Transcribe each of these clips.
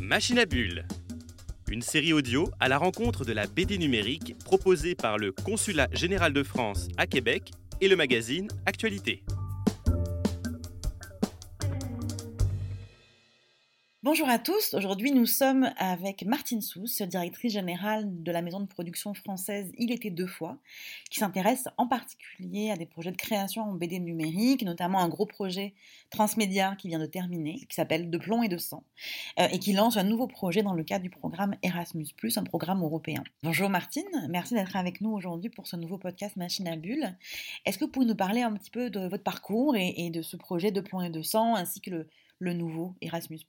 Machine à bulles, une série audio à la rencontre de la BD numérique proposée par le Consulat général de France à Québec et le magazine Actualité. Bonjour à tous, aujourd'hui nous sommes avec Martine Sousse, directrice générale de la maison de production française Il était deux fois, qui s'intéresse en particulier à des projets de création en BD numérique, notamment un gros projet transmédia qui vient de terminer, qui s'appelle De plomb et de sang, euh, et qui lance un nouveau projet dans le cadre du programme Erasmus, un programme européen. Bonjour Martine, merci d'être avec nous aujourd'hui pour ce nouveau podcast Machine à Bulles. Est-ce que vous pouvez nous parler un petit peu de votre parcours et, de ce projet De plomb et de sang, ainsi que le, le nouveau Erasmus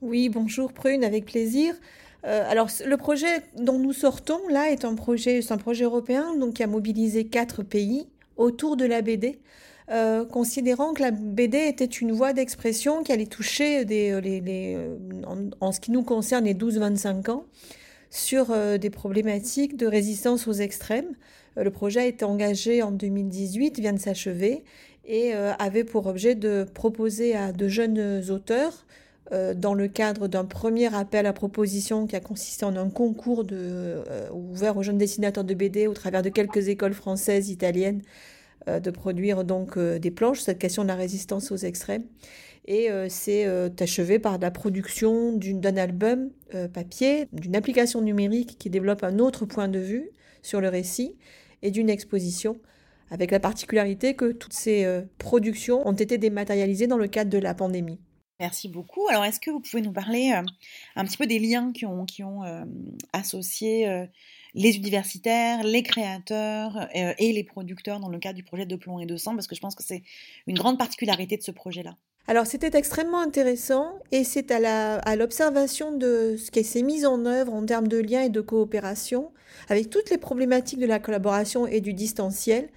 oui, bonjour Prune, avec plaisir. Euh, alors le projet dont nous sortons là est un projet, un projet européen donc qui a mobilisé quatre pays autour de la BD, euh, considérant que la BD était une voie d'expression qui allait toucher euh, les, en, ce qui nous concerne les 12-25 ans sur des problématiques de résistance aux extrêmes. le projet a été engagé en 2018, vient de s'achever et avait pour objet de proposer à de jeunes auteurs euh, dans le cadre d'un premier appel à proposition qui a consisté en un concours euh, ouvert aux jeunes dessinateurs de BD au travers de quelques écoles françaises, italiennes, euh, de produire donc des planches, cette question de la résistance aux extrêmes. Et c'est achevé par la production d'un album papier, d'une application numérique qui développe un autre point de vue sur le récit et d'une exposition avec la particularité que toutes ces productions ont été dématérialisées dans le cadre de la pandémie. Merci beaucoup. Alors, est-ce que vous pouvez nous parler euh, un petit peu des liens qui ont, euh, associé euh, les universitaires, les créateurs et les producteurs dans le cadre du projet de plomb et de sang? Parce que je pense que c'est une grande particularité de ce projet-là. Alors c'était extrêmement intéressant et c'est à l'observation de ce qui s'est mis en œuvre en termes de liens et de coopération, avec toutes les problématiques de la collaboration et du distanciel,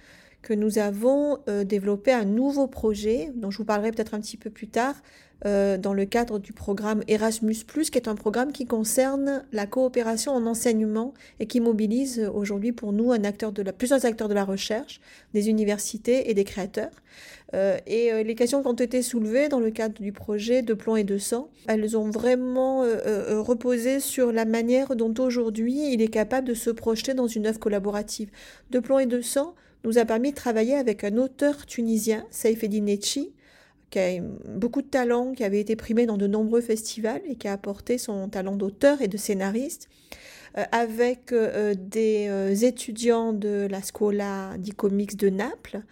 que nous avons développé un nouveau projet dont je vous parlerai peut-être un petit peu plus tard, euh, dans le cadre du programme Erasmus, qui est un programme qui concerne la coopération en enseignement et qui mobilise aujourd'hui pour nous un acteur de plusieurs acteurs de la recherche, des universités et des créateurs. Euh, et euh, les questions qui ont été soulevées dans le cadre du projet de plomb et de sang, elles ont vraiment reposé sur la manière dont aujourd'hui il est capable de se projeter dans une œuvre collaborative. De plomb et de sang nous a permis de travailler avec un auteur tunisien, Saif Eddin qui a beaucoup de talent, qui avait été primé dans de nombreux festivals et qui a apporté son talent d'auteur et de scénariste, euh, avec euh, des euh, étudiants de la Scuola di Comics de Naples,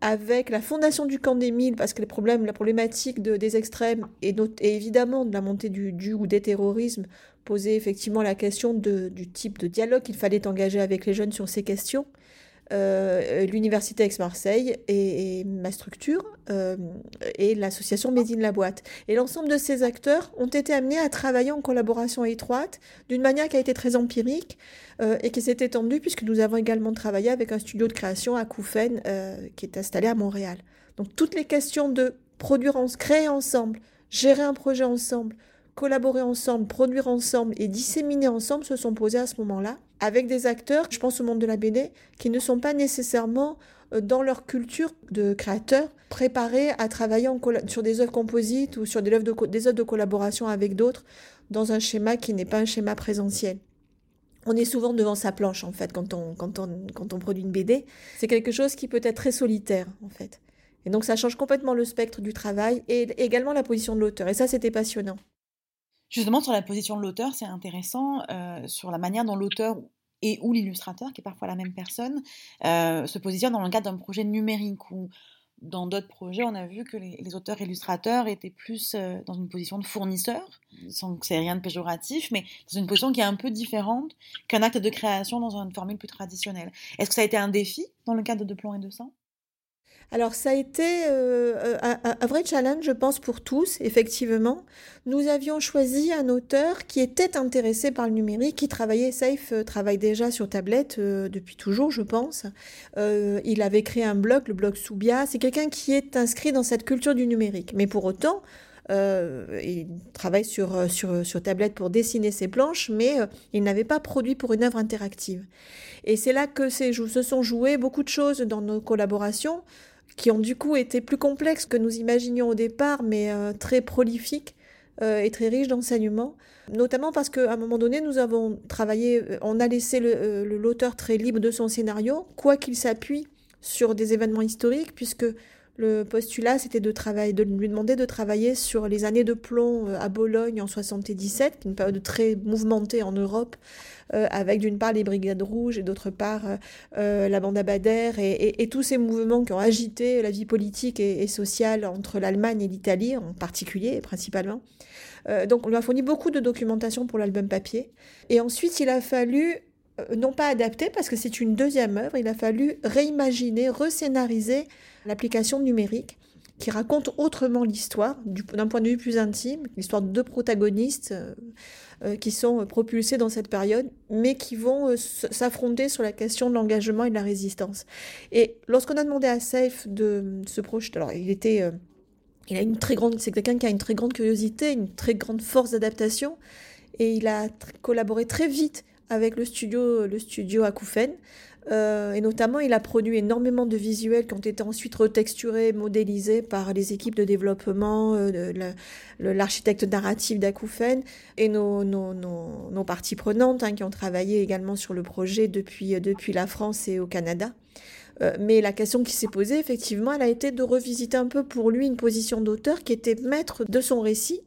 avec la fondation du camp des Mille, parce que la problématique de, des extrêmes et, évidemment de la montée du, du ou des terrorismes posait effectivement la question du type de dialogue qu'il fallait engager avec les jeunes sur ces questions. Euh, l'Université Aix-Marseille et, ma structure euh, et l'association Médine La Boîte. Et l'ensemble de ces acteurs ont été amenés à travailler en collaboration étroite d'une manière qui a été très empirique euh, et qui s'est étendue puisque nous avons également travaillé avec un studio de création à Koufen qui est installé à Montréal. Donc toutes les questions de produire, en, créer ensemble, gérer un projet ensemble, collaborer ensemble, produire ensemble et disséminer ensemble se sont posées à ce moment-là avec des acteurs, je pense au monde de la BD, qui ne sont pas nécessairement euh, dans leur culture de créateurs préparés à travailler sur des œuvres composites ou sur des œuvres de, des œuvres de collaboration avec d'autres dans un schéma qui n'est pas un schéma présentiel. On est souvent devant sa planche en fait quand on, quand on, quand on produit une BD. C'est quelque chose qui peut être très solitaire en fait. Et donc ça change complètement le spectre du travail et également la position de l'auteur. Et ça c'était passionnant. Justement, sur la position de l'auteur, c'est intéressant, euh, sur la manière dont l'auteur et ou l'illustrateur, qui est parfois la même personne, euh, se positionne dans le cadre d'un projet numérique ou dans d'autres projets, on a vu que les, auteurs illustrateurs étaient plus euh, dans une position de fournisseur, sans que c'est rien de péjoratif, mais dans une position qui est un peu différente qu'un acte de création dans une formule plus traditionnelle. Est-ce que ça a été un défi dans le cadre de Plomb et de Sang? Alors ça a été euh, un, vrai challenge, je pense, pour tous, effectivement. Nous avions choisi un auteur qui était intéressé par le numérique, qui travaillait, Safe euh, travaille déjà sur tablette euh, depuis toujours, je pense. il avait créé un blog, le blog Soubia. C'est quelqu'un qui est inscrit dans cette culture du numérique. Mais pour autant, il travaille sur, sur, sur, tablette pour dessiner ses planches, mais il n'avait pas produit pour une œuvre interactive. Et c'est là que se sont jouées beaucoup de choses dans nos collaborations qui ont du coup été plus complexes que nous imaginions au départ, mais euh, très prolifiques et très riche d'enseignements, notamment parce qu'à un moment donné, nous avons travaillé, on a laissé l'auteur très libre de son scénario, quoi qu'il s'appuie sur des événements historiques, puisque le postulat, c'était de, lui demander de travailler sur les années de plomb à Bologne en 77, une période très mouvementée en Europe, euh, avec d'une part les Brigades Rouges et d'autre part euh, euh, la bande Abadère et, et, tous ces mouvements qui ont agité la vie politique et, sociale entre l'Allemagne et l'Italie en particulier principalement. donc on lui a fourni beaucoup de documentation pour l'album papier. Et ensuite il a fallu non pas adapter parce que c'est une deuxième œuvre, il a fallu réimaginer, rescénariser l'application numérique qui raconte autrement l'histoire, d'un point de vue plus intime, l'histoire de deux protagonistes euh, qui sont propulsés dans cette période, mais qui vont euh, s'affronter sur la question de l'engagement et de la résistance. Et lorsqu'on a demandé à Safe de se projeter, alors il était, euh, il a une très grande, c'est quelqu'un qui a une très grande curiosité, une très grande force d'adaptation, et il a collaboré très vite avec le studio, le studio euh, et notamment, il a produit énormément de visuels qui ont été ensuite retexturés, modélisés par les équipes de développement, euh, l'architecte narratif d'Akoufen et nos, parties prenantes hein, qui ont travaillé également sur le projet depuis, depuis la France et au Canada. Euh, mais la question qui s'est posée, effectivement, elle a été de revisiter un peu pour lui une position d'auteur qui était maître de son récit,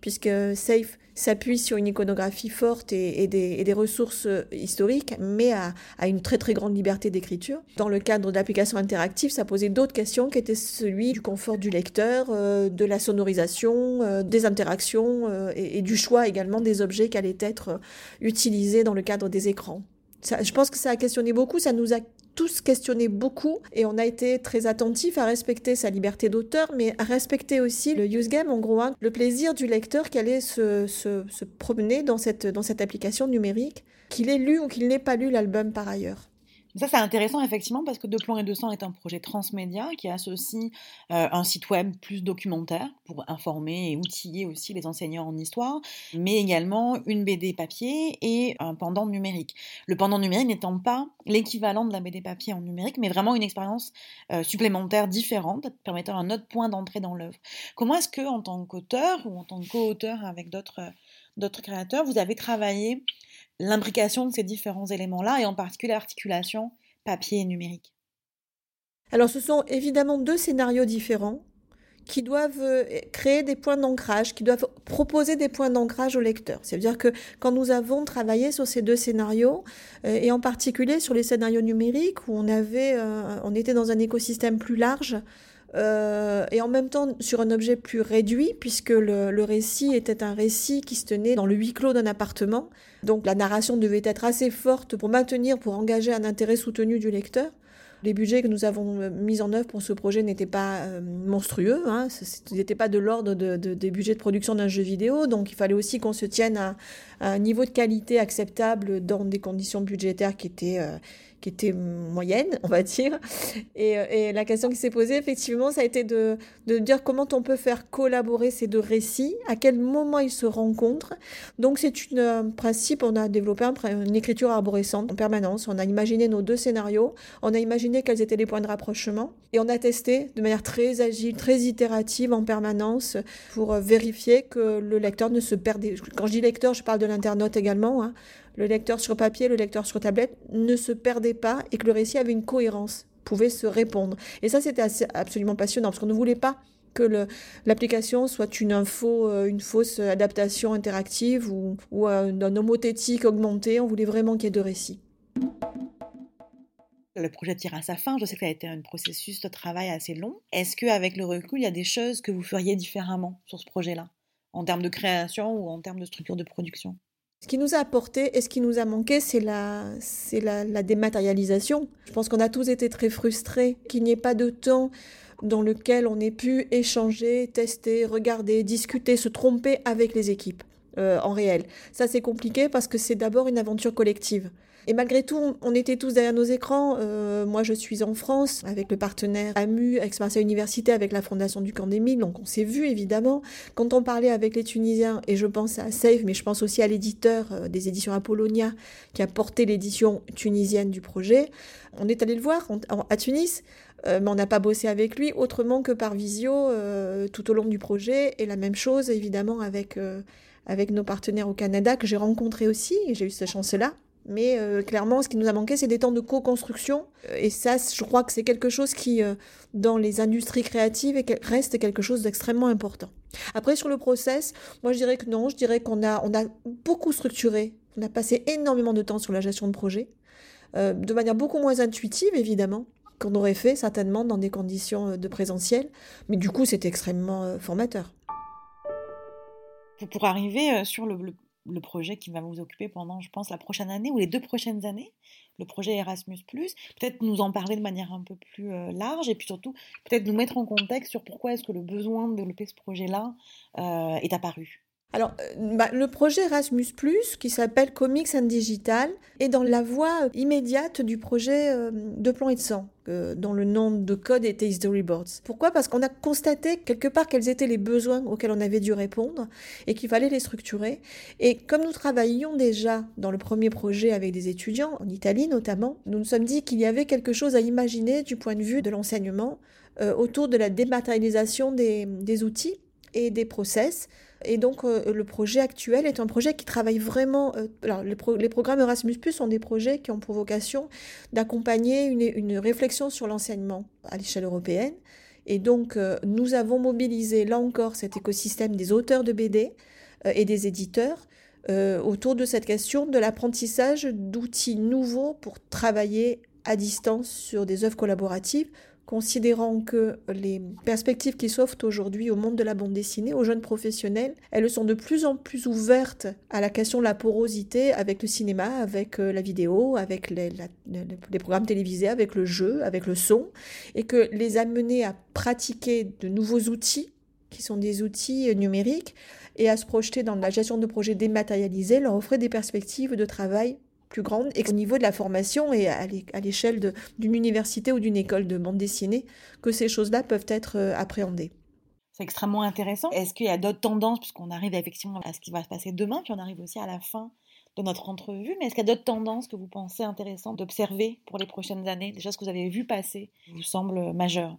puisque Safe s'appuie sur une iconographie forte et, des, ressources euh, historiques, mais à, une très très grande liberté d'écriture. Dans le cadre d'applications interactives, ça posait d'autres questions qui étaient celui du confort du lecteur, euh, de la sonorisation, euh, des interactions et, du choix également des objets qui allaient être utilisés dans le cadre des écrans. je pense que ça a questionné beaucoup, ça nous a tous questionné beaucoup et on a été très attentif à respecter sa liberté d'auteur, mais à respecter aussi le use game, en gros, hein, le plaisir du lecteur qui allait se, se, se promener dans cette, dans cette application numérique, qu'il ait lu ou qu'il n'ait pas lu l'album par ailleurs. Ça, c'est intéressant effectivement parce que De Plomb et de Sang est un projet transmédia qui associe euh, un site web plus documentaire pour informer et outiller aussi les enseignants en histoire, mais également une BD papier et un pendant numérique. Le pendant numérique n'étant pas l'équivalent de la BD papier en numérique, mais vraiment une expérience euh, supplémentaire différente, permettant un autre point d'entrée dans l'œuvre. Comment est-ce que, en tant qu'auteur ou en tant que co-auteur avec d'autres d'autres créateurs, vous avez travaillé l'imbrication de ces différents éléments-là et en particulier l'articulation papier et numérique Alors ce sont évidemment deux scénarios différents qui doivent euh, créer des points d'ancrage, qui doivent proposer des points d'ancrage au lecteur. C'est-à-dire que quand nous avons travaillé sur ces deux scénarios, euh, et en particulier sur les scénarios numériques, où on, avait, euh, on était dans un écosystème plus large, euh, et en même temps sur un objet plus réduit, puisque le, récit était un récit qui se tenait dans le huis clos d'un appartement. Donc la narration devait être assez forte pour maintenir, pour engager un intérêt soutenu du lecteur. Les budgets que nous avons euh, mis en œuvre pour ce projet n'étaient pas euh, monstrueux, hein, ce n'était pas de l'ordre de, des budgets de production d'un jeu vidéo, donc il fallait aussi qu'on se tienne à, un niveau de qualité acceptable dans des conditions budgétaires qui étaient qui était moyenne, on va dire. Et, euh, la question qui s'est posée, effectivement, ça a été de, dire comment on peut faire collaborer ces deux récits, à quel moment ils se rencontrent. Donc c'est un principe, on a développé un, une écriture arborescente en permanence. On a imaginé nos deux scénarios, on a imaginé quels étaient les points de rapprochement, et on a testé de manière très agile, très itérative en permanence pour euh, vérifier que le lecteur ne se perdait. Quand je dis lecteur, je parle de l'internaute également. Hein le lecteur sur papier, le lecteur sur tablette ne se perdait pas et que le récit avait une cohérence, pouvait se répondre. Et ça, c'était absolument passionnant parce qu'on ne voulait pas que l'application soit euh, une fausse adaptation interactive ou, ou un, homothétique augmenté. On voulait vraiment qu'il y ait deux récits. Le projet tire à sa fin. Je sais que ça a été un processus de travail assez long. Est-ce qu'avec le recul, il y a des choses que vous feriez différemment sur ce projet-là, en termes de création ou en termes de structure de production? Ce qui nous a apporté et ce qui nous a manqué, c'est la, la, dématérialisation. Je pense qu'on a tous été très frustrés qu'il n'y ait pas de temps dans lequel on ait pu échanger, tester, regarder, discuter, se tromper avec les équipes euh, en réel. Ça, c'est compliqué parce que c'est d'abord une aventure collective. Et malgré tout, on était tous derrière nos écrans. Euh, moi, je suis en France avec le partenaire AMU, Aix-Marseille Université, avec la Fondation du Camp. Donc, on s'est vu évidemment. Quand on parlait avec les Tunisiens, et je pense à Safe, mais je pense aussi à l'éditeur euh, des éditions Apollonia qui a porté l'édition tunisienne du projet, on est allé le voir à Tunis. Euh, mais on n'a pas bossé avec lui autrement que par visio tout au long du projet. Et la même chose, évidemment, avec, avec nos partenaires au Canada, que j'ai rencontrés aussi, et j'ai eu cette chance-là. Mais euh, clairement, ce qui nous a manqué, c'est des temps de co-construction. Euh, et ça, je crois que c'est quelque chose qui, euh, dans les industries créatives, reste quelque chose d'extrêmement important. Après, sur le process, moi, je dirais que non. Je dirais qu'on a, on a beaucoup structuré. On a passé énormément de temps sur la gestion de projet, de manière beaucoup moins intuitive, évidemment, qu'on aurait fait certainement dans des conditions de présentiel. Mais du coup, c'est extrêmement formateur. Pour arriver sur le, le projet qui va vous occuper pendant, je pense, la prochaine année ou les deux prochaines années, le projet Erasmus. Peut-être nous en parler de manière un peu plus euh, large et puis surtout peut-être nous mettre en contexte sur pourquoi est-ce que le besoin de développer ce projet-là euh, est apparu. Alors, euh, bah, le projet Erasmus, qui s'appelle Comics and Digital, est dans la voie immédiate du projet de plan et de sang, dont le nom de code était Storyboards. Pourquoi? Parce qu'on a constaté quelque part quels étaient les besoins auxquels on avait dû répondre et qu'il fallait les structurer. Et comme nous travaillions déjà dans le premier projet avec des étudiants, en Italie notamment, nous nous sommes dit qu'il y avait quelque chose à imaginer du point de vue de l'enseignement euh, autour de la dématérialisation des, des outils et des process et donc, euh, le projet actuel est un projet qui travaille vraiment. Euh, alors, les, programmes Erasmus sont des projets qui ont pour vocation d'accompagner une, réflexion sur l'enseignement à l'échelle européenne. Et donc, euh, nous avons mobilisé là encore cet écosystème des auteurs de BD et des éditeurs autour de cette question de l'apprentissage d'outils nouveaux pour travailler à distance sur des œuvres collaboratives considérant que les perspectives qui s'offrent aujourd'hui au monde de la bande dessinée, aux jeunes professionnels, elles sont de plus en plus ouvertes à la question de la porosité avec le cinéma, avec euh, la vidéo, avec les, programmes télévisés, avec le jeu, avec le son, et que les amener à pratiquer de nouveaux outils, qui sont des outils numériques, et à se projeter dans la gestion de projets dématérialisés, leur offrir des perspectives de travail plus grande et au niveau de la formation et à l'échelle d'une université ou d'une école de bande dessinée que ces choses-là peuvent être euh, appréhendées. C'est extrêmement intéressant. Est-ce qu'il y a d'autres tendances, puisqu'on arrive effectivement à ce qui va se passer demain, puis on arrive aussi à la fin de notre entrevue, mais est-ce qu'il y a d'autres tendances que vous pensez intéressantes d'observer pour les prochaines années, des choses que vous avez vues passer, qui vous semblent majeures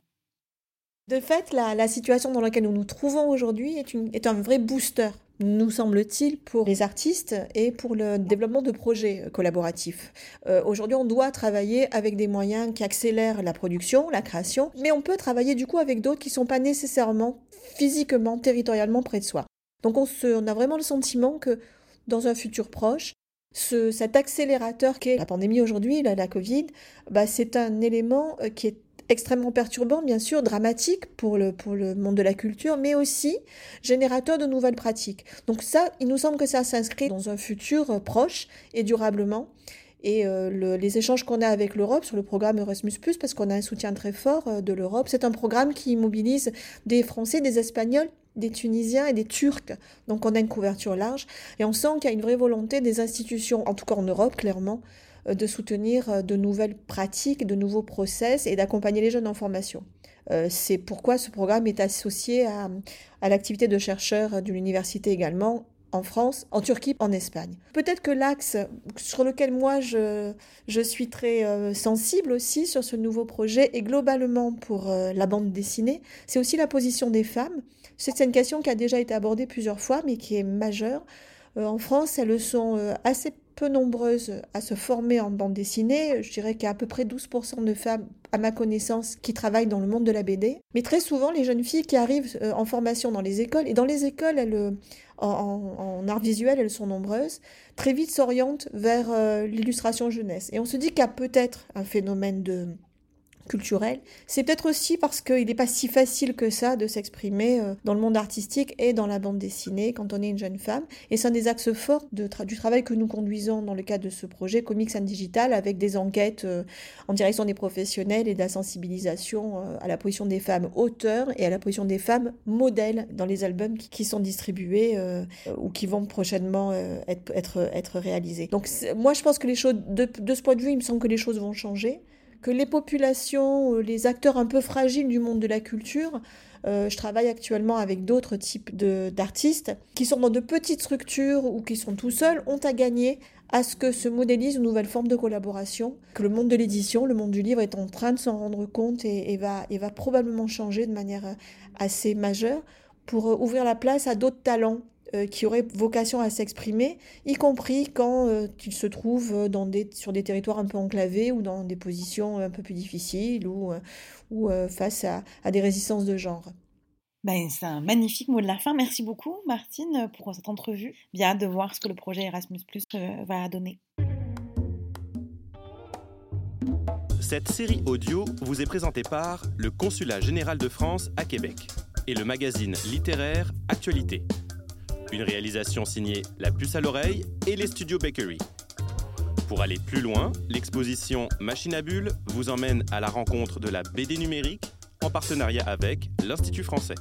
De fait, la, situation dans laquelle nous nous trouvons aujourd'hui est, est un vrai booster nous semble-t-il, pour les artistes et pour le développement de projets collaboratifs. Euh, aujourd'hui, on doit travailler avec des moyens qui accélèrent la production, la création, mais on peut travailler du coup avec d'autres qui ne sont pas nécessairement physiquement, territorialement près de soi. Donc on, a vraiment le sentiment que dans un futur proche, ce, cet accélérateur qui est la pandémie aujourd'hui, la, la Covid, bah, c'est un élément euh, qui est extrêmement perturbant, bien sûr, dramatique pour le, pour le monde de la culture, mais aussi générateur de nouvelles pratiques. Donc ça, il nous semble que ça s'inscrit dans un futur euh, proche et durablement. Et euh, les échanges qu'on a avec l'Europe sur le programme Erasmus, parce qu'on a un soutien très fort euh, de l'Europe, c'est un programme qui mobilise des Français, des Espagnols, des Tunisiens et des Turcs. Donc on a une couverture large. Et on sent qu'il y a une vraie volonté des institutions, en tout cas en Europe, clairement, de soutenir euh, de nouvelles pratiques, de nouveaux process et d'accompagner les jeunes en formation. Euh, c'est pourquoi ce programme est associé à, l'activité de chercheurs de l'université également en France, en Turquie, en Espagne. Peut-être que l'axe sur lequel moi je, je suis très sensible aussi sur ce nouveau projet et globalement pour la bande dessinée, c'est aussi la position des femmes. C'est une question qui a déjà été abordée plusieurs fois mais qui est majeure. en France, elles sont assez peu nombreuses à se former en bande dessinée. Je dirais qu'il y a à peu près 12% de femmes, à ma connaissance, qui travaillent dans le monde de la BD. Mais très souvent, les jeunes filles qui arrivent euh, en formation dans les écoles, et dans les écoles, euh, en, art visuel, elles sont nombreuses, très vite s'orientent vers euh, l'illustration jeunesse. Et on se dit qu'il y a peut-être un phénomène de culturelle. C'est peut-être aussi parce qu'il n'est pas si facile que ça de s'exprimer euh, dans le monde artistique et dans la bande dessinée quand on est une jeune femme. Et c'est un des axes forts du travail que nous conduisons dans le cadre de ce projet Comics and Digital avec des enquêtes euh, en direction des professionnels et de la sensibilisation euh, à la position des femmes auteurs et à la position des femmes modèles dans les albums qui, sont distribués ou qui vont prochainement être, réalisés. Donc moi je pense que les choses, de ce point de vue, il me semble que les choses vont changer que les populations, euh, les acteurs un peu fragiles du monde de la culture, euh, je travaille actuellement avec d'autres types d'artistes qui sont dans de petites structures ou qui sont tout seuls, ont à gagner à ce que se modélise une nouvelle forme de collaboration, que le monde de l'édition, le monde du livre est en train de s'en rendre compte et, va, et va probablement changer de manière euh, assez majeure pour ouvrir la place à d'autres talents euh, qui auraient vocation à s'exprimer, y compris quand euh, ils se trouvent euh, dans des, sur des territoires un peu enclavés ou dans des positions un peu plus difficiles ou, ou face à, à, des résistances de genre. Ben, c'est un magnifique mot de la fin. Merci beaucoup, Martine, pour cette entrevue. Bien de voir ce que le projet Erasmus Plus va donner. Cette série audio vous est présentée par le Consulat général de France à Québec et le magazine littéraire Actualité. Une réalisation signée La Puce à l'oreille et les studios Bakery. Pour aller plus loin, l'exposition Machine à Bulles vous emmène à la rencontre de la BD numérique en partenariat avec l'Institut français.